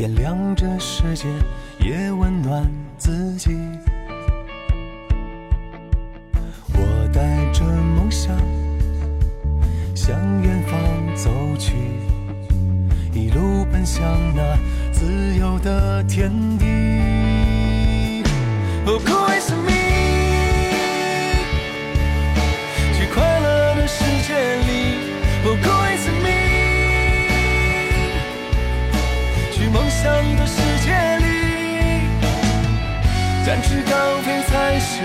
点亮这世界，也温暖自己。我带着梦想向远方走去，一路奔向那自由的天地。哦，展翅高飞才是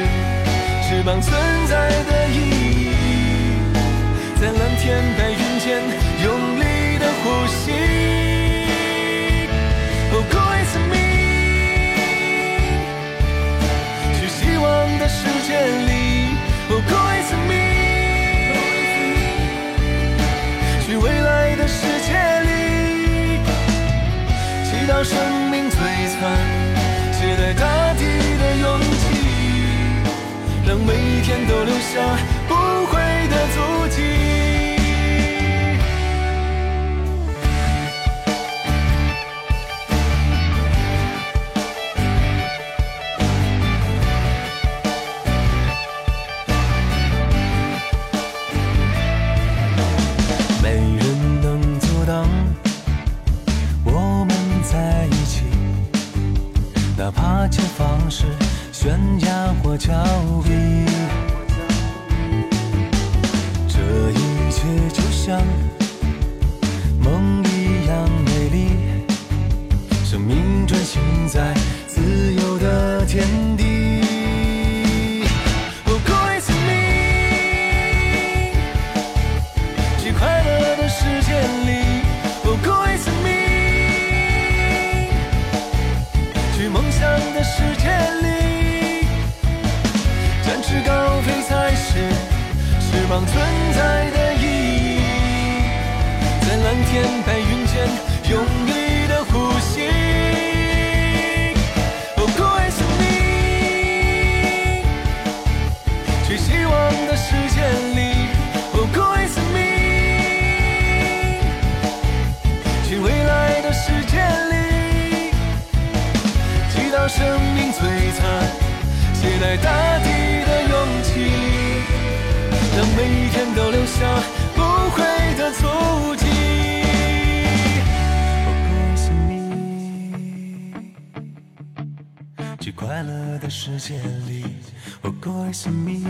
翅膀存在的意义，在蓝天白云间用力的呼吸。哦，酷爱生命，去希望的世界里。哦，酷爱生命，去未来的世界里。祈祷生命璀璨，天都留下不悔的足迹。没人能阻挡我们在一起，哪怕前方是悬崖或峭壁。这一切就像梦一样美丽，生命专行在自由的天地。哦，酷爱生命。去快乐的世界里，哦，酷爱生命；去梦想的世界里，展翅高飞才是翅膀天白云间用力的呼吸，哦，酷爱生命。去希望的世界去快乐的世界里，哦，酷爱生命；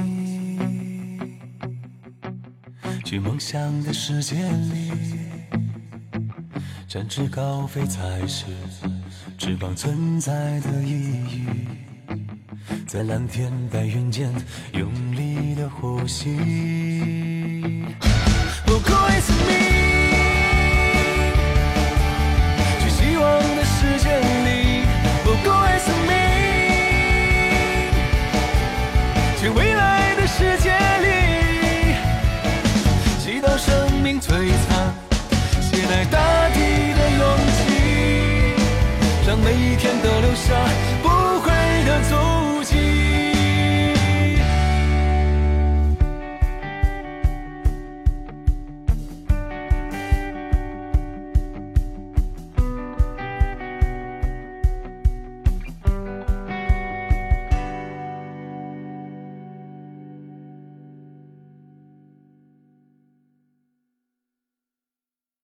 去梦想的世界里，展翅高飞才是翅膀存在的意义。在蓝天白云间用力的呼吸。